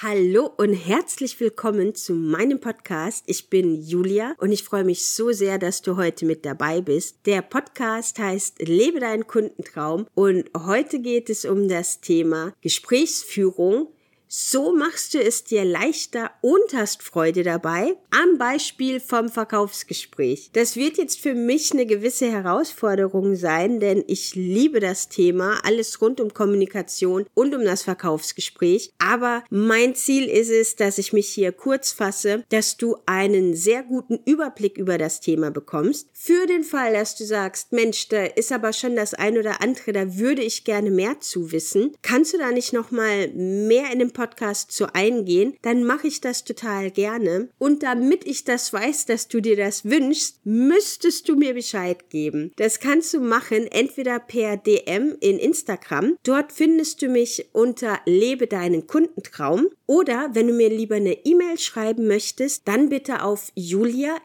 Hallo und herzlich willkommen zu meinem Podcast. Ich bin Julia und ich freue mich so sehr, dass du heute mit dabei bist. Der Podcast heißt Lebe deinen Kundentraum und heute geht es um das Thema Gesprächsführung so machst du es dir leichter und hast Freude dabei. Am Beispiel vom Verkaufsgespräch. Das wird jetzt für mich eine gewisse Herausforderung sein, denn ich liebe das Thema, alles rund um Kommunikation und um das Verkaufsgespräch. Aber mein Ziel ist es, dass ich mich hier kurz fasse, dass du einen sehr guten Überblick über das Thema bekommst. Für den Fall, dass du sagst, Mensch, da ist aber schon das ein oder andere, da würde ich gerne mehr zu wissen. Kannst du da nicht nochmal mehr in dem Podcast zu eingehen, dann mache ich das total gerne. Und damit ich das weiß, dass du dir das wünschst, müsstest du mir Bescheid geben. Das kannst du machen, entweder per DM in Instagram. Dort findest du mich unter Lebe deinen Kundentraum. Oder wenn du mir lieber eine E-Mail schreiben möchtest, dann bitte auf julia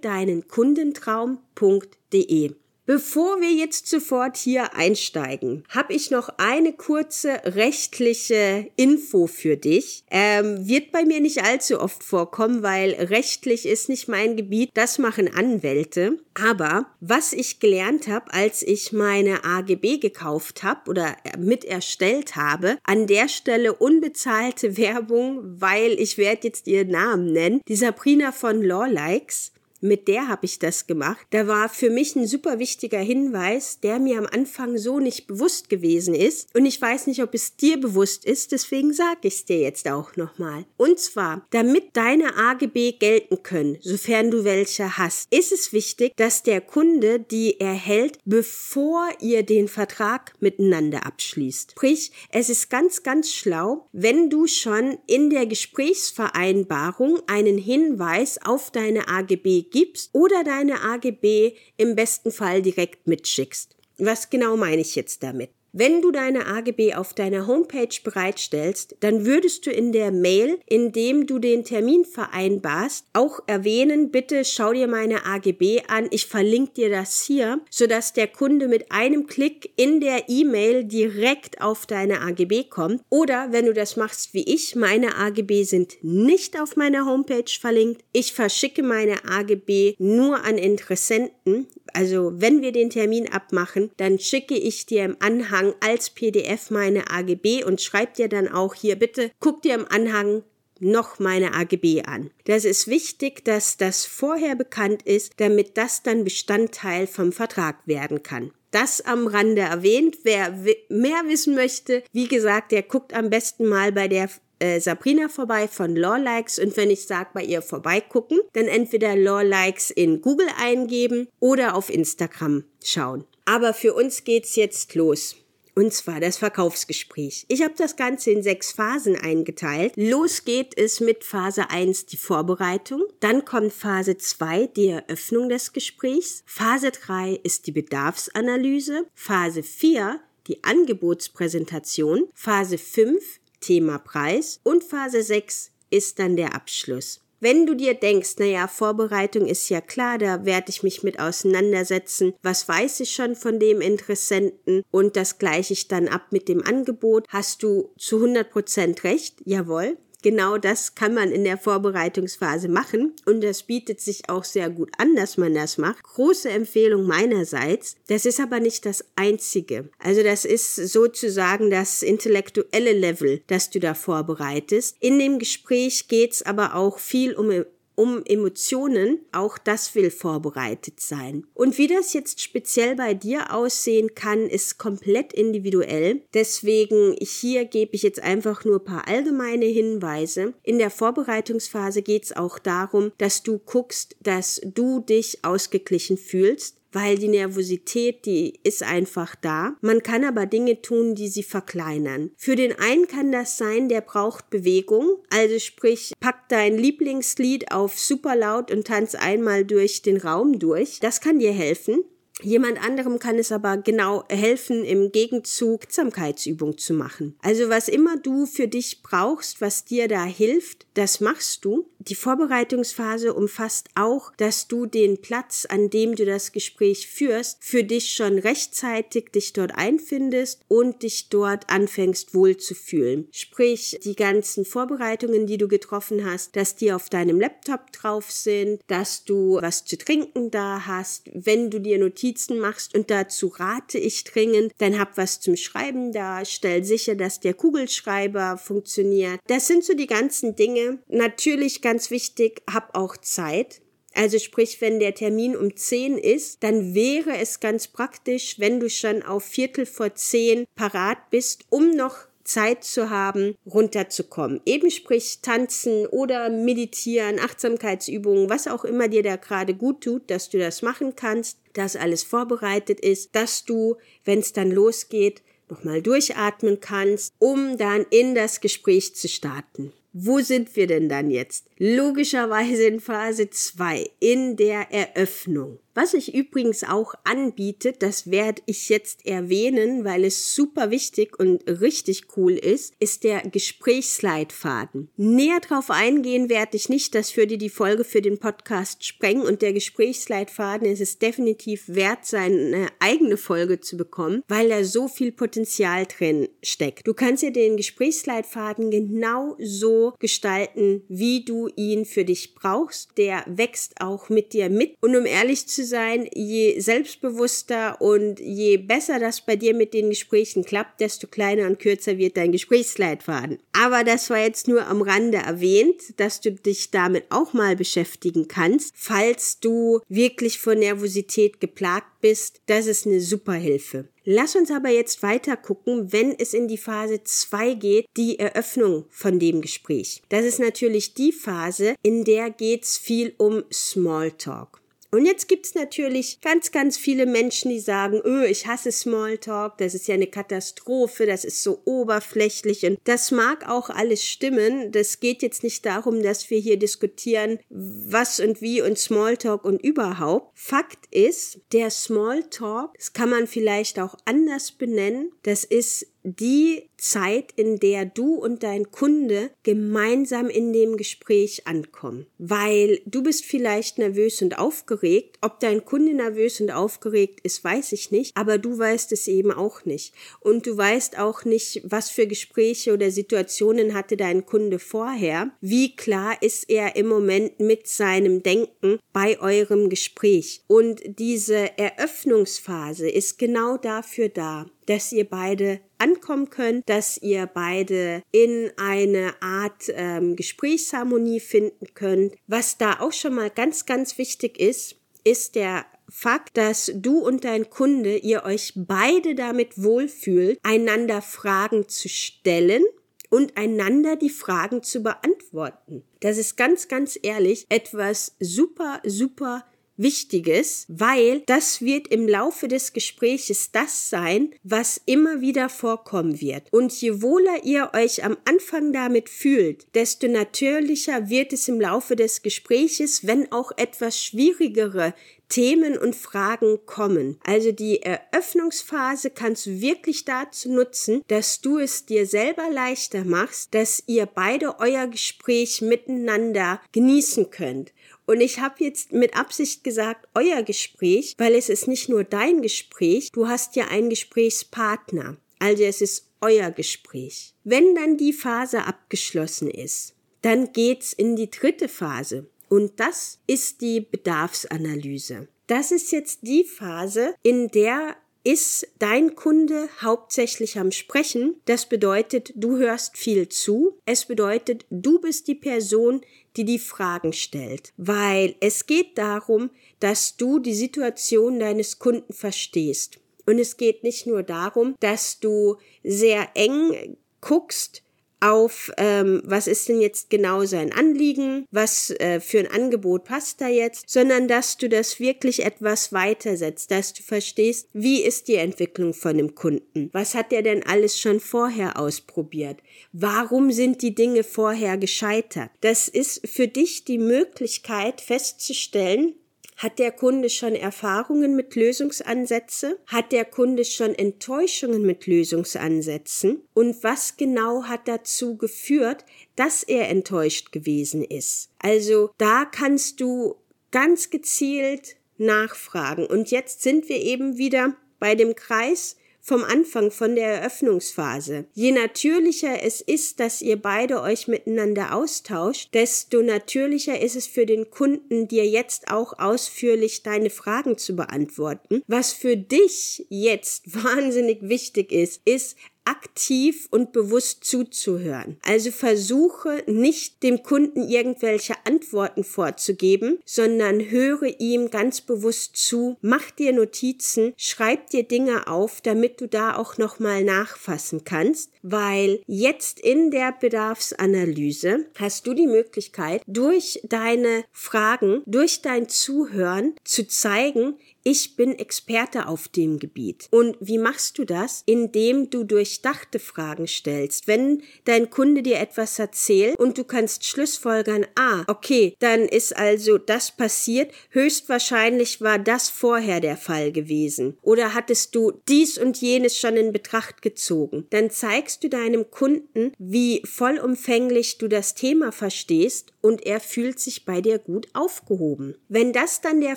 deinen Kundentraum.de. Bevor wir jetzt sofort hier einsteigen, habe ich noch eine kurze rechtliche Info für dich. Ähm, wird bei mir nicht allzu oft vorkommen, weil rechtlich ist nicht mein Gebiet. Das machen Anwälte. Aber was ich gelernt habe, als ich meine AGB gekauft habe oder mit erstellt habe, an der Stelle unbezahlte Werbung, weil ich werde jetzt ihren Namen nennen, die Sabrina von Lawlikes mit der habe ich das gemacht. Da war für mich ein super wichtiger Hinweis, der mir am Anfang so nicht bewusst gewesen ist. Und ich weiß nicht, ob es dir bewusst ist, deswegen sage ich es dir jetzt auch nochmal. Und zwar, damit deine AGB gelten können, sofern du welche hast, ist es wichtig, dass der Kunde die erhält, bevor ihr den Vertrag miteinander abschließt. Sprich, es ist ganz, ganz schlau, wenn du schon in der Gesprächsvereinbarung einen Hinweis auf deine AGB gibst oder deine AGB im besten Fall direkt mitschickst. Was genau meine ich jetzt damit? Wenn du deine AGB auf deiner Homepage bereitstellst, dann würdest du in der Mail, in dem du den Termin vereinbarst, auch erwähnen, bitte schau dir meine AGB an, ich verlinke dir das hier, sodass der Kunde mit einem Klick in der E-Mail direkt auf deine AGB kommt. Oder wenn du das machst wie ich, meine AGB sind nicht auf meiner Homepage verlinkt, ich verschicke meine AGB nur an Interessenten, also wenn wir den Termin abmachen, dann schicke ich dir im Anhang als PDF meine AGB und schreib dir dann auch hier bitte, guck dir im Anhang noch meine AGB an. Das ist wichtig, dass das vorher bekannt ist, damit das dann Bestandteil vom Vertrag werden kann. Das am Rande erwähnt. Wer mehr wissen möchte, wie gesagt, der guckt am besten mal bei der äh, Sabrina vorbei von Lawlikes und wenn ich sage bei ihr vorbeigucken, dann entweder Lawlikes in Google eingeben oder auf Instagram schauen. Aber für uns geht's jetzt los. Und zwar das Verkaufsgespräch. Ich habe das Ganze in sechs Phasen eingeteilt. Los geht es mit Phase 1 die Vorbereitung. Dann kommt Phase 2 die Eröffnung des Gesprächs. Phase 3 ist die Bedarfsanalyse. Phase 4 die Angebotspräsentation. Phase 5 Thema Preis und Phase 6 ist dann der Abschluss. Wenn du dir denkst, naja, Vorbereitung ist ja klar, da werde ich mich mit auseinandersetzen, was weiß ich schon von dem Interessenten und das gleiche ich dann ab mit dem Angebot, hast du zu 100% recht, jawohl. Genau das kann man in der Vorbereitungsphase machen und das bietet sich auch sehr gut an, dass man das macht. Große Empfehlung meinerseits. Das ist aber nicht das einzige. Also das ist sozusagen das intellektuelle Level, das du da vorbereitest. In dem Gespräch geht's aber auch viel um um Emotionen, auch das will vorbereitet sein. Und wie das jetzt speziell bei dir aussehen kann, ist komplett individuell. Deswegen hier gebe ich jetzt einfach nur paar allgemeine Hinweise. In der Vorbereitungsphase geht es auch darum, dass du guckst, dass du dich ausgeglichen fühlst weil die Nervosität, die ist einfach da. Man kann aber Dinge tun, die sie verkleinern. Für den einen kann das sein, der braucht Bewegung, also sprich, pack dein Lieblingslied auf super laut und tanz einmal durch den Raum durch. Das kann dir helfen. Jemand anderem kann es aber genau helfen, im Gegenzug Achtsamkeitsübung zu machen. Also was immer du für dich brauchst, was dir da hilft, das machst du. Die Vorbereitungsphase umfasst auch, dass du den Platz, an dem du das Gespräch führst, für dich schon rechtzeitig dich dort einfindest und dich dort anfängst wohlzufühlen. Sprich, die ganzen Vorbereitungen, die du getroffen hast, dass die auf deinem Laptop drauf sind, dass du was zu trinken da hast, wenn du dir Notizen machst und dazu rate ich dringend, dann hab was zum Schreiben da, stell sicher, dass der Kugelschreiber funktioniert. Das sind so die ganzen Dinge. Natürlich ganz ganz wichtig, hab auch Zeit. Also sprich, wenn der Termin um 10 ist, dann wäre es ganz praktisch, wenn du schon auf Viertel vor 10 parat bist, um noch Zeit zu haben, runterzukommen. Eben sprich tanzen oder meditieren, Achtsamkeitsübungen, was auch immer dir da gerade gut tut, dass du das machen kannst, dass alles vorbereitet ist, dass du, wenn es dann losgeht, nochmal durchatmen kannst, um dann in das Gespräch zu starten. Wo sind wir denn dann jetzt? Logischerweise in Phase 2, in der Eröffnung. Was ich übrigens auch anbiete, das werde ich jetzt erwähnen, weil es super wichtig und richtig cool ist, ist der Gesprächsleitfaden. Näher drauf eingehen werde ich nicht, das würde die Folge für den Podcast sprengen und der Gesprächsleitfaden ist es definitiv wert, seine eigene Folge zu bekommen, weil da so viel Potenzial drin steckt. Du kannst ja den Gesprächsleitfaden genau so gestalten, wie du ihn für dich brauchst. Der wächst auch mit dir mit und um ehrlich zu sein, je selbstbewusster und je besser das bei dir mit den Gesprächen klappt, desto kleiner und kürzer wird dein Gesprächsleitfaden. Aber das war jetzt nur am Rande erwähnt, dass du dich damit auch mal beschäftigen kannst, falls du wirklich von Nervosität geplagt bist. Das ist eine super Hilfe. Lass uns aber jetzt weiter gucken, wenn es in die Phase 2 geht, die Eröffnung von dem Gespräch. Das ist natürlich die Phase, in der geht's viel um Smalltalk. Und jetzt gibt's natürlich ganz, ganz viele Menschen, die sagen, öh, ich hasse Smalltalk, das ist ja eine Katastrophe, das ist so oberflächlich und das mag auch alles stimmen. Das geht jetzt nicht darum, dass wir hier diskutieren, was und wie und Smalltalk und überhaupt. Fakt ist, der Smalltalk, das kann man vielleicht auch anders benennen, das ist die Zeit, in der du und dein Kunde gemeinsam in dem Gespräch ankommen. Weil du bist vielleicht nervös und aufgeregt. Ob dein Kunde nervös und aufgeregt ist, weiß ich nicht. Aber du weißt es eben auch nicht. Und du weißt auch nicht, was für Gespräche oder Situationen hatte dein Kunde vorher. Wie klar ist er im Moment mit seinem Denken bei eurem Gespräch. Und diese Eröffnungsphase ist genau dafür da, dass ihr beide ankommen könnt, dass ihr beide in eine Art ähm, Gesprächsharmonie finden könnt. Was da auch schon mal ganz, ganz wichtig ist, ist der Fakt, dass du und dein Kunde, ihr euch beide damit wohlfühlt, einander Fragen zu stellen und einander die Fragen zu beantworten. Das ist ganz, ganz ehrlich etwas super, super Wichtiges, weil das wird im Laufe des Gespräches das sein, was immer wieder vorkommen wird. Und je wohler ihr euch am Anfang damit fühlt, desto natürlicher wird es im Laufe des Gespräches, wenn auch etwas schwierigere Themen und Fragen kommen. Also die Eröffnungsphase kannst du wirklich dazu nutzen, dass du es dir selber leichter machst, dass ihr beide euer Gespräch miteinander genießen könnt. Und ich habe jetzt mit Absicht gesagt, euer Gespräch, weil es ist nicht nur dein Gespräch, du hast ja einen Gesprächspartner. Also es ist euer Gespräch. Wenn dann die Phase abgeschlossen ist, dann geht's in die dritte Phase. Und das ist die Bedarfsanalyse. Das ist jetzt die Phase, in der ist dein Kunde hauptsächlich am Sprechen. Das bedeutet, du hörst viel zu. Es bedeutet, du bist die Person, die die Fragen stellt, weil es geht darum, dass du die Situation deines Kunden verstehst. Und es geht nicht nur darum, dass du sehr eng guckst, auf, ähm, was ist denn jetzt genau sein Anliegen, was äh, für ein Angebot passt da jetzt, sondern dass du das wirklich etwas weitersetzt, dass du verstehst, wie ist die Entwicklung von dem Kunden, was hat er denn alles schon vorher ausprobiert, warum sind die Dinge vorher gescheitert. Das ist für dich die Möglichkeit festzustellen, Hat der Kunde schon Erfahrungen mit Lösungsansätzen? Hat der Kunde schon Enttäuschungen mit Lösungsansätzen? Und was genau hat dazu geführt, dass er enttäuscht gewesen ist? Also da kannst du ganz gezielt nachfragen. Und jetzt sind wir eben wieder bei dem Kreis vom Anfang, von der Eröffnungsphase. Je natürlicher es ist, dass ihr beide euch miteinander austauscht, desto natürlicher ist es für den Kunden, dir jetzt auch ausführlich deine Fragen zu beantworten. Was für dich jetzt wahnsinnig wichtig ist, ist aktiv und bewusst zuzuhören. Also versuche nicht dem Kunden irgendwelche Antworten vorzugeben, sondern höre ihm ganz bewusst zu, mach dir Notizen, schreib dir Dinge auf, damit du da auch nochmal nachfassen kannst, weil jetzt in der Bedarfsanalyse hast du die Möglichkeit, durch deine Fragen, durch dein Zuhören zu zeigen, ich bin Experte auf dem Gebiet. Und wie machst du das? Indem du durchdachte Fragen stellst. Wenn dein Kunde dir etwas erzählt und du kannst schlussfolgern, ah, okay, dann ist also das passiert, höchstwahrscheinlich war das vorher der Fall gewesen. Oder hattest du dies und jenes schon in Betracht gezogen? Dann zeigst du deinem Kunden, wie vollumfänglich du das Thema verstehst und er fühlt sich bei dir gut aufgehoben. Wenn das dann der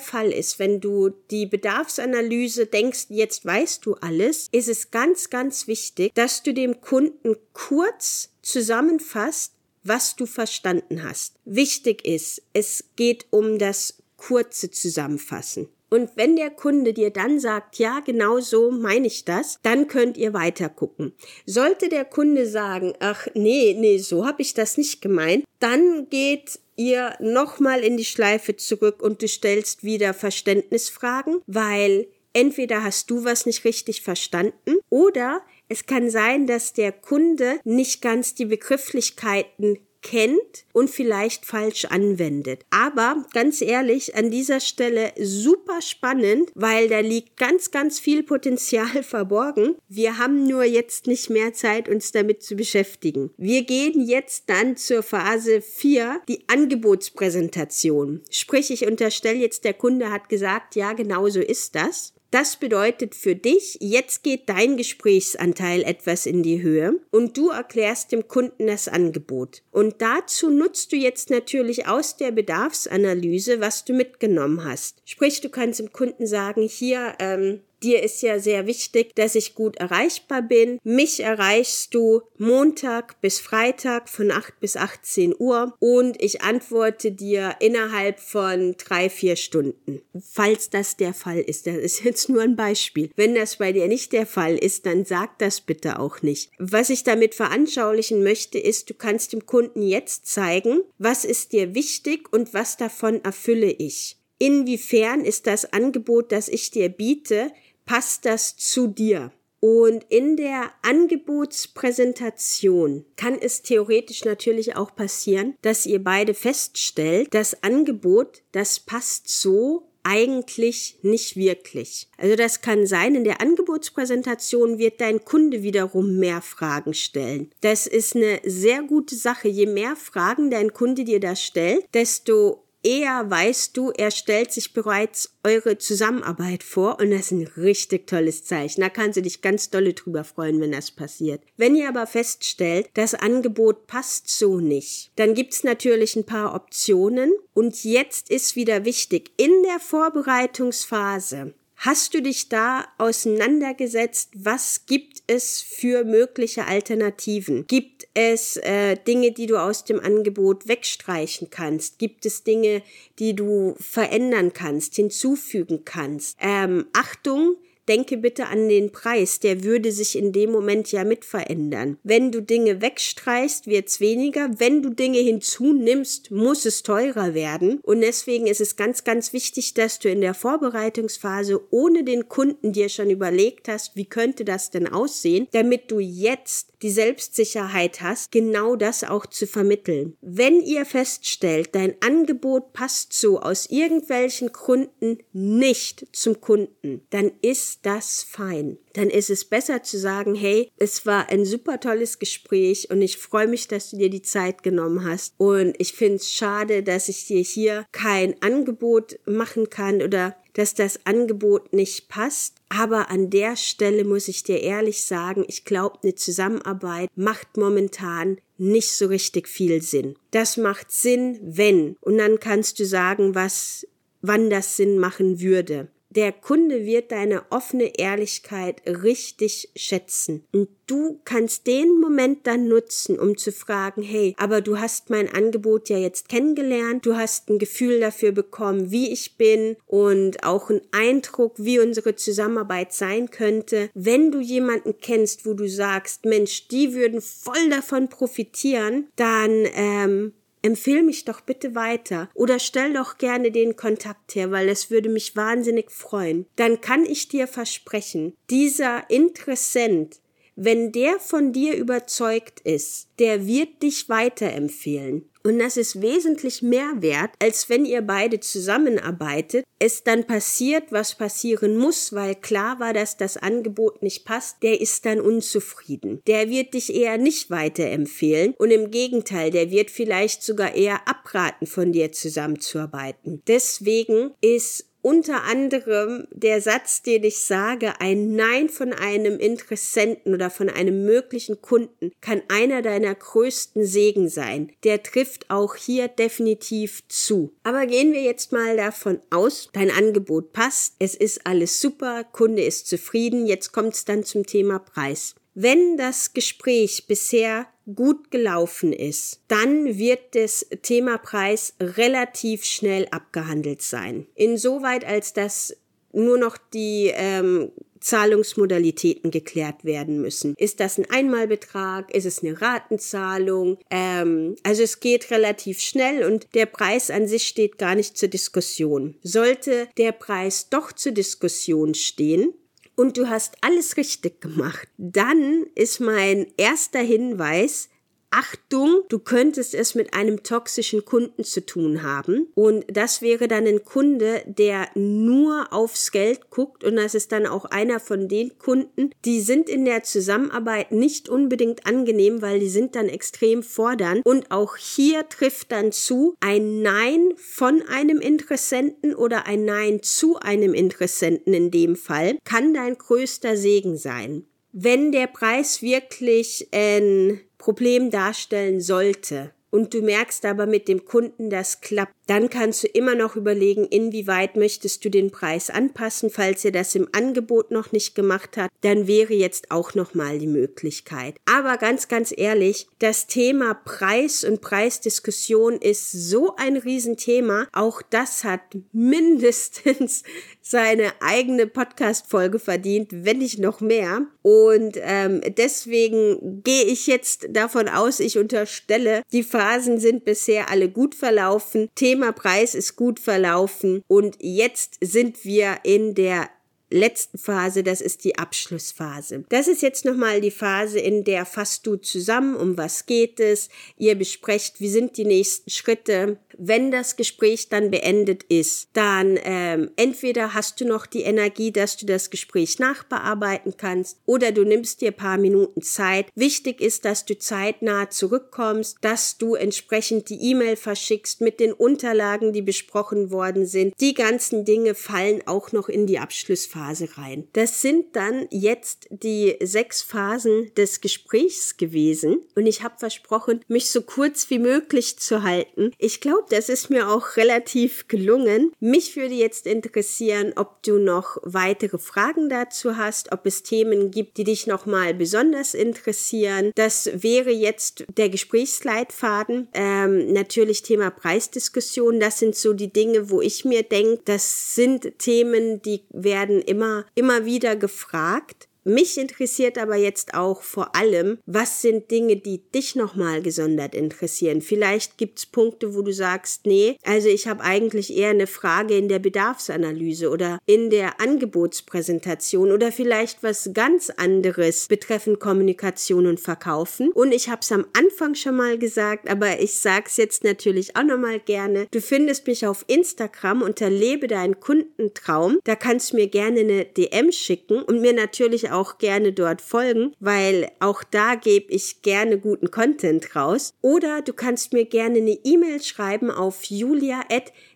Fall ist, wenn du die Bedarfsanalyse denkst, jetzt weißt du alles, ist es ganz, ganz wichtig, dass du dem Kunden kurz zusammenfasst, was du verstanden hast. Wichtig ist, es geht um das kurze Zusammenfassen. Und wenn der Kunde dir dann sagt, ja, genau so meine ich das, dann könnt ihr weiter gucken. Sollte der Kunde sagen, ach nee, nee, so habe ich das nicht gemeint, dann geht ihr nochmal in die Schleife zurück und du stellst wieder Verständnisfragen, weil entweder hast du was nicht richtig verstanden oder es kann sein, dass der Kunde nicht ganz die Begrifflichkeiten kennt und vielleicht falsch anwendet. Aber ganz ehrlich, an dieser Stelle super spannend, weil da liegt ganz, ganz viel Potenzial verborgen. Wir haben nur jetzt nicht mehr Zeit, uns damit zu beschäftigen. Wir gehen jetzt dann zur Phase 4, die Angebotspräsentation. Sprich, ich unterstelle jetzt, der Kunde hat gesagt, ja, genau so ist das. Das bedeutet für dich, jetzt geht dein Gesprächsanteil etwas in die Höhe und du erklärst dem Kunden das Angebot. Und dazu nutzt du jetzt natürlich aus der Bedarfsanalyse, was du mitgenommen hast. Sprich, du kannst dem Kunden sagen, hier, ähm, Dir ist ja sehr wichtig, dass ich gut erreichbar bin. Mich erreichst du Montag bis Freitag von 8 bis 18 Uhr und ich antworte dir innerhalb von drei, vier Stunden. Falls das der Fall ist, das ist jetzt nur ein Beispiel. Wenn das bei dir nicht der Fall ist, dann sag das bitte auch nicht. Was ich damit veranschaulichen möchte, ist, du kannst dem Kunden jetzt zeigen, was ist dir wichtig und was davon erfülle ich. Inwiefern ist das Angebot, das ich dir biete, passt das zu dir? Und in der Angebotspräsentation kann es theoretisch natürlich auch passieren, dass ihr beide feststellt, das Angebot, das passt so eigentlich nicht wirklich. Also das kann sein, in der Angebotspräsentation wird dein Kunde wiederum mehr Fragen stellen. Das ist eine sehr gute Sache. Je mehr Fragen dein Kunde dir da stellt, desto eher weißt du, er stellt sich bereits eure Zusammenarbeit vor und das ist ein richtig tolles Zeichen. Da kannst du dich ganz dolle drüber freuen, wenn das passiert. Wenn ihr aber feststellt, das Angebot passt so nicht, dann gibt's natürlich ein paar Optionen und jetzt ist wieder wichtig, in der Vorbereitungsphase Hast du dich da auseinandergesetzt? Was gibt es für mögliche Alternativen? Gibt es äh, Dinge, die du aus dem Angebot wegstreichen kannst? Gibt es Dinge, die du verändern kannst, hinzufügen kannst? Ähm, Achtung, denke bitte an den Preis, der würde sich in dem Moment ja mit verändern. Wenn du Dinge wegstreichst, wird's weniger. Wenn du Dinge hinzunimmst, muss es teurer werden. Und deswegen ist es ganz, ganz wichtig, dass du in der Vorbereitungsphase ohne den Kunden dir schon überlegt hast, wie könnte das denn aussehen, damit du jetzt die Selbstsicherheit hast, genau das auch zu vermitteln. Wenn ihr feststellt, dein Angebot passt so aus irgendwelchen Gründen nicht zum Kunden, dann ist ist das fein. Dann ist es besser zu sagen, hey, es war ein super tolles Gespräch und ich freue mich, dass du dir die Zeit genommen hast. Und ich finde es schade, dass ich dir hier kein Angebot machen kann oder dass das Angebot nicht passt. Aber an der Stelle muss ich dir ehrlich sagen, ich glaube, eine Zusammenarbeit macht momentan nicht so richtig viel Sinn. Das macht Sinn, wenn. Und dann kannst du sagen, was, wann das Sinn machen würde der Kunde wird deine offene Ehrlichkeit richtig schätzen. Und du kannst den Moment dann nutzen, um zu fragen, hey, aber du hast mein Angebot ja jetzt kennengelernt, du hast ein Gefühl dafür bekommen, wie ich bin und auch einen Eindruck, wie unsere Zusammenarbeit sein könnte. Wenn du jemanden kennst, wo du sagst, Mensch, die würden voll davon profitieren, dann ähm, empfehl mich doch bitte weiter oder stell doch gerne den Kontakt her, weil es würde mich wahnsinnig freuen. Dann kann ich dir versprechen, dieser Interessent wenn der von dir überzeugt ist, der wird dich weiterempfehlen. Und das ist wesentlich mehr wert, als wenn ihr beide zusammenarbeitet, es dann passiert, was passieren muss, weil klar war, dass das Angebot nicht passt, der ist dann unzufrieden. Der wird dich eher nicht weiterempfehlen und im Gegenteil, der wird vielleicht sogar eher abraten, von dir zusammenzuarbeiten. Deswegen ist unter anderem der Satz, den ich sage, ein Nein von einem Interessenten oder von einem möglichen Kunden kann einer deiner größten Segen sein. Der trifft auch hier definitiv zu. Aber gehen wir jetzt mal davon aus, dein Angebot passt, es ist alles super, Kunde ist zufrieden, jetzt kommt es dann zum Thema Preis. Wenn das Gespräch bisher gut gelaufen ist, dann wird das Thema Preis relativ schnell abgehandelt sein. Insoweit, als dass nur noch die ähm, Zahlungsmodalitäten geklärt werden müssen. Ist das ein Einmalbetrag? Ist es eine Ratenzahlung? Ähm, also es geht relativ schnell und der Preis an sich steht gar nicht zur Diskussion. Sollte der Preis doch zur Diskussion stehen, und du hast alles richtig gemacht, dann ist mein erster Hinweis, Achtung, du könntest es mit einem toxischen Kunden zu tun haben. Und das wäre dann ein Kunde, der nur aufs Geld guckt. Und das ist dann auch einer von den Kunden, die sind in der Zusammenarbeit nicht unbedingt angenehm, weil die sind dann extrem fordernd. Und auch hier trifft dann zu ein Nein von einem Interessenten oder ein Nein zu einem Interessenten in dem Fall kann dein größter Segen sein. Wenn der Preis wirklich ein Problem darstellen sollte. Und du merkst aber mit dem Kunden, das klappt, dann kannst du immer noch überlegen, inwieweit möchtest du den Preis anpassen. Falls ihr das im Angebot noch nicht gemacht habt, dann wäre jetzt auch noch mal die Möglichkeit. Aber ganz, ganz ehrlich, das Thema Preis und Preisdiskussion ist so ein Riesenthema. Auch das hat mindestens seine eigene Podcast-Folge verdient, wenn nicht noch mehr. Und ähm, deswegen gehe ich jetzt davon aus, ich unterstelle, die Phasen sind bisher alle gut verlaufen. Thema Thema Preis ist gut verlaufen. Und jetzt sind wir in der letzten Phase, das ist die Abschlussphase. Das ist jetzt nochmal die Phase, in der fasst du zusammen, um was geht es, ihr besprecht, wie sind die nächsten Schritte, wenn das Gespräch dann beendet ist, dann ähm, entweder hast du noch die Energie, dass du das Gespräch nachbearbeiten kannst, oder du nimmst dir paar Minuten Zeit. Wichtig ist, dass du zeitnah zurückkommst, dass du entsprechend die E-Mail verschickst mit den Unterlagen, die besprochen worden sind. Die ganzen Dinge fallen auch noch in die Abschlussphase rein. Das sind dann jetzt die sechs Phasen des Gesprächs gewesen und ich habe versprochen, mich so kurz wie möglich zu halten. Ich glaube, das ist mir auch relativ gelungen. Mich würde jetzt interessieren, ob du noch weitere Fragen dazu hast, ob es Themen gibt, die dich nochmal besonders interessieren. Das wäre jetzt der Gesprächsleitfaden. Ähm, natürlich Thema Preisdiskussion. Das sind so die Dinge, wo ich mir denke, das sind Themen, die werden immer, immer wieder gefragt. Mich interessiert aber jetzt auch vor allem, was sind Dinge, die dich nochmal gesondert interessieren. Vielleicht gibt's Punkte, wo du sagst, nee, also ich habe eigentlich eher eine Frage in der Bedarfsanalyse oder in der Angebotspräsentation oder vielleicht was ganz anderes betreffend Kommunikation und Verkaufen. Und ich habe es am Anfang schon mal gesagt, aber ich sag's jetzt natürlich auch nochmal gerne. Du findest mich auf Instagram unter Lebe deinen Kundentraum. Da kannst du mir gerne eine DM schicken und mir natürlich auch gerne dort folgen, weil auch da gebe ich gerne guten Content raus. Oder du kannst mir gerne eine E-Mail schreiben auf julia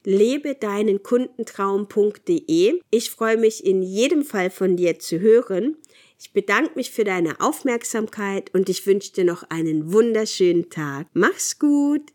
lebedeinenkundentraum.de. Ich freue mich in jedem Fall von dir zu hören. Ich bedanke mich für deine Aufmerksamkeit und ich wünsche dir noch einen wunderschönen Tag. Mach's gut!